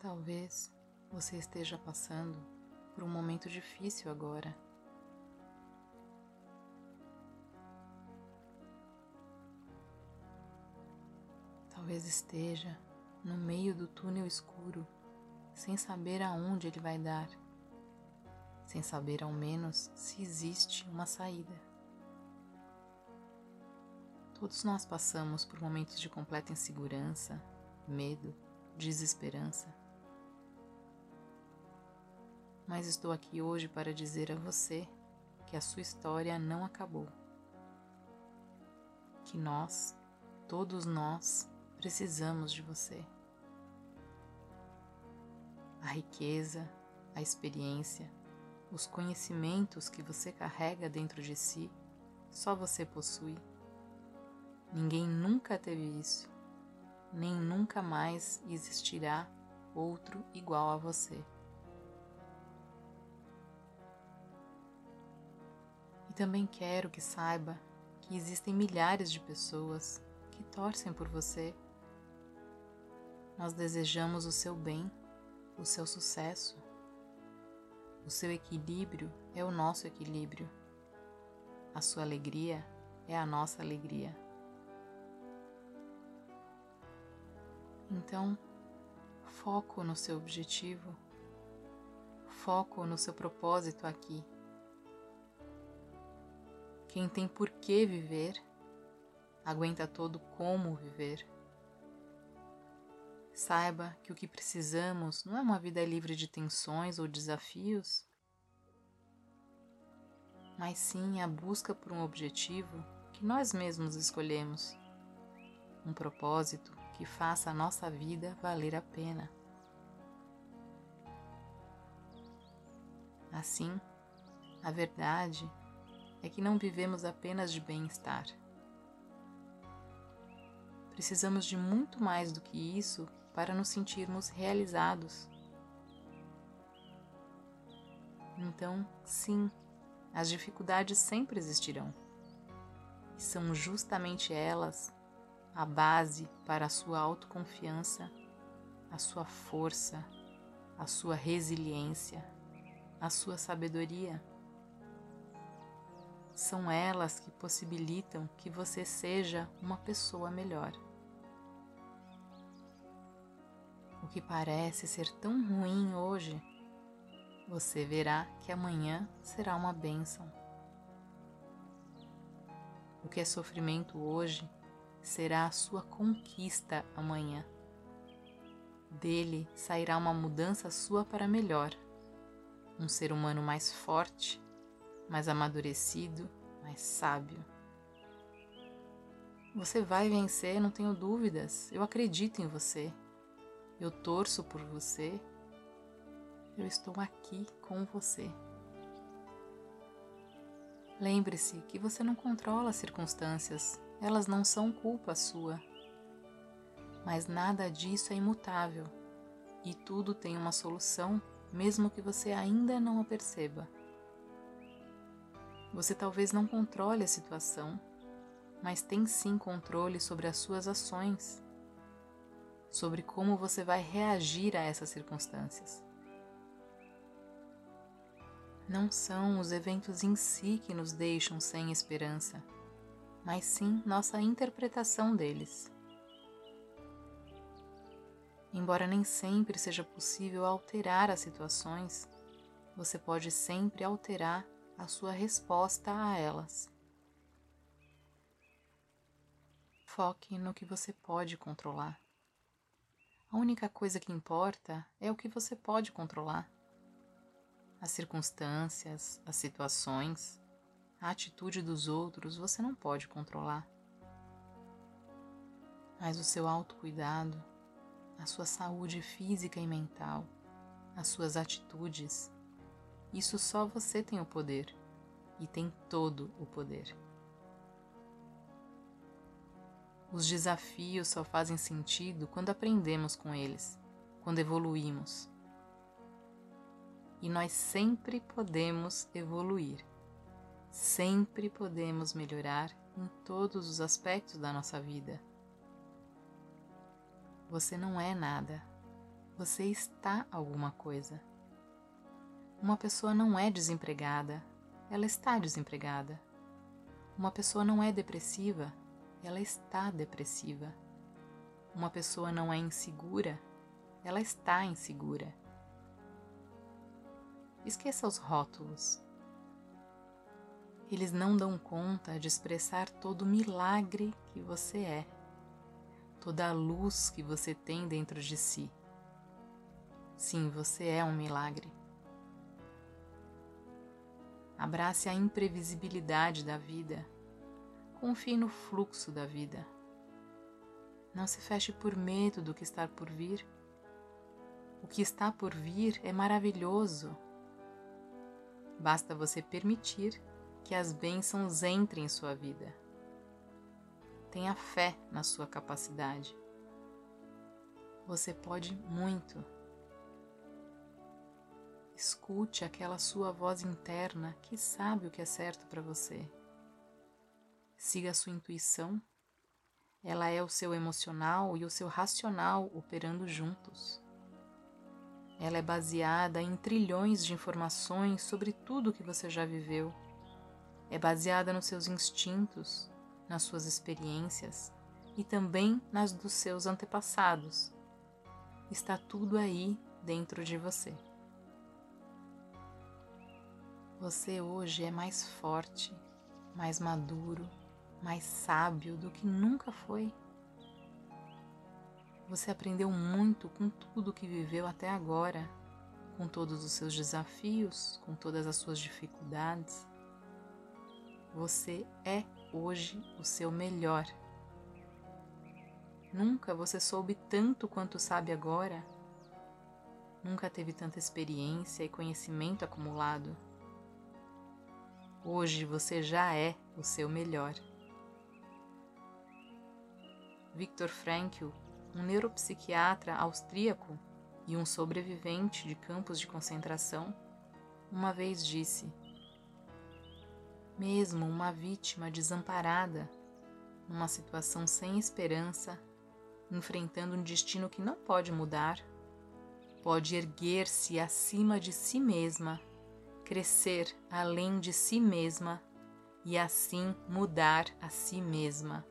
Talvez você esteja passando por um momento difícil agora. Talvez esteja no meio do túnel escuro, sem saber aonde ele vai dar, sem saber ao menos se existe uma saída. Todos nós passamos por momentos de completa insegurança, medo, desesperança. Mas estou aqui hoje para dizer a você que a sua história não acabou. Que nós, todos nós, precisamos de você. A riqueza, a experiência, os conhecimentos que você carrega dentro de si, só você possui. Ninguém nunca teve isso, nem nunca mais existirá outro igual a você. Também quero que saiba que existem milhares de pessoas que torcem por você nós desejamos o seu bem, o seu sucesso. O seu equilíbrio é o nosso equilíbrio. A sua alegria é a nossa alegria. Então, foco no seu objetivo, foco no seu propósito aqui. Quem tem por que viver, aguenta todo como viver. Saiba que o que precisamos não é uma vida livre de tensões ou desafios, mas sim a busca por um objetivo que nós mesmos escolhemos, um propósito que faça a nossa vida valer a pena. Assim, a verdade é que não vivemos apenas de bem-estar. Precisamos de muito mais do que isso para nos sentirmos realizados. Então, sim, as dificuldades sempre existirão. E são justamente elas a base para a sua autoconfiança, a sua força, a sua resiliência, a sua sabedoria. São elas que possibilitam que você seja uma pessoa melhor. o que parece ser tão ruim hoje, você verá que amanhã será uma bênção. O que é sofrimento hoje será a sua conquista amanhã. Dele sairá uma mudança sua para melhor. Um ser humano mais forte, mais amadurecido, mais sábio. Você vai vencer, não tenho dúvidas. Eu acredito em você. Eu torço por você. Eu estou aqui com você. Lembre-se que você não controla as circunstâncias, elas não são culpa sua. Mas nada disso é imutável e tudo tem uma solução, mesmo que você ainda não a perceba. Você talvez não controle a situação, mas tem sim controle sobre as suas ações sobre como você vai reagir a essas circunstâncias. Não são os eventos em si que nos deixam sem esperança, mas sim nossa interpretação deles. Embora nem sempre seja possível alterar as situações, você pode sempre alterar a sua resposta a elas. Foque no que você pode controlar. A única coisa que importa é o que você pode controlar. As circunstâncias, as situações, a atitude dos outros você não pode controlar. Mas o seu autocuidado, a sua saúde física e mental, as suas atitudes, isso só você tem o poder e tem todo o poder. Os desafios só fazem sentido quando aprendemos com eles, quando evoluímos. E nós sempre podemos evoluir, sempre podemos melhorar em todos os aspectos da nossa vida. Você não é nada, Você está alguma coisa. Uma pessoa não é desempregada, ela está desempregada. Uma pessoa não é depressiva, ela está depressiva. Uma pessoa não é insegura, ela está insegura. Esqueça os rótulos. Eles não dão conta de expressar todo o milagre que você é, toda a luz que você tem dentro de si. Sim, você é um milagre. Abrace a imprevisibilidade da vida. Confie no fluxo da vida. Não se feche por medo do que está por vir. O que está por vir é maravilhoso. Basta você permitir que as bênçãos entrem em sua vida. Tenha fé na sua capacidade. Você pode muito. Escute aquela sua voz interna que sabe o que é certo para você. Siga a sua intuição. Ela é o seu emocional e o seu racional operando juntos. Ela é baseada em trilhões de informações sobre tudo que você já viveu. É baseada nos seus instintos, nas suas experiências e também nas dos seus antepassados. Está tudo aí dentro de você. Você hoje é mais forte, mais maduro, mais sábio do que nunca foi. Você aprendeu muito com tudo que viveu até agora, com todos os seus desafios, com todas as suas dificuldades. Você é hoje o seu melhor. Nunca você soube tanto quanto sabe agora. Nunca teve tanta experiência e conhecimento acumulado. Hoje você já é o seu melhor. Viktor Frankl, um neuropsiquiatra austríaco e um sobrevivente de campos de concentração, uma vez disse: Mesmo uma vítima desamparada, numa situação sem esperança, enfrentando um destino que não pode mudar, pode erguer-se acima de si mesma crescer além de si mesma e assim mudar a si mesma.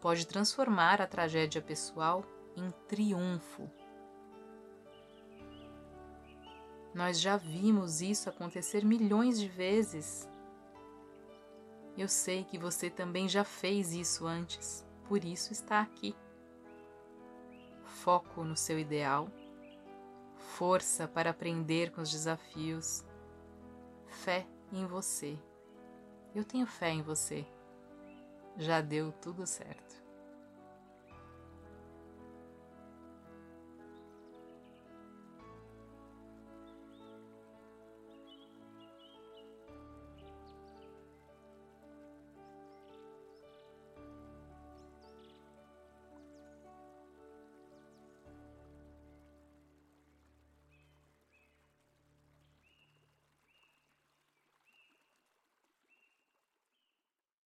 Pode transformar a tragédia pessoal em triunfo. Nós já vimos isso acontecer milhões de vezes. Eu sei que você também já fez isso antes, por isso está aqui. Foco no seu ideal, força para aprender com os desafios fé em você. Eu tenho fé em você. Já deu tudo certo.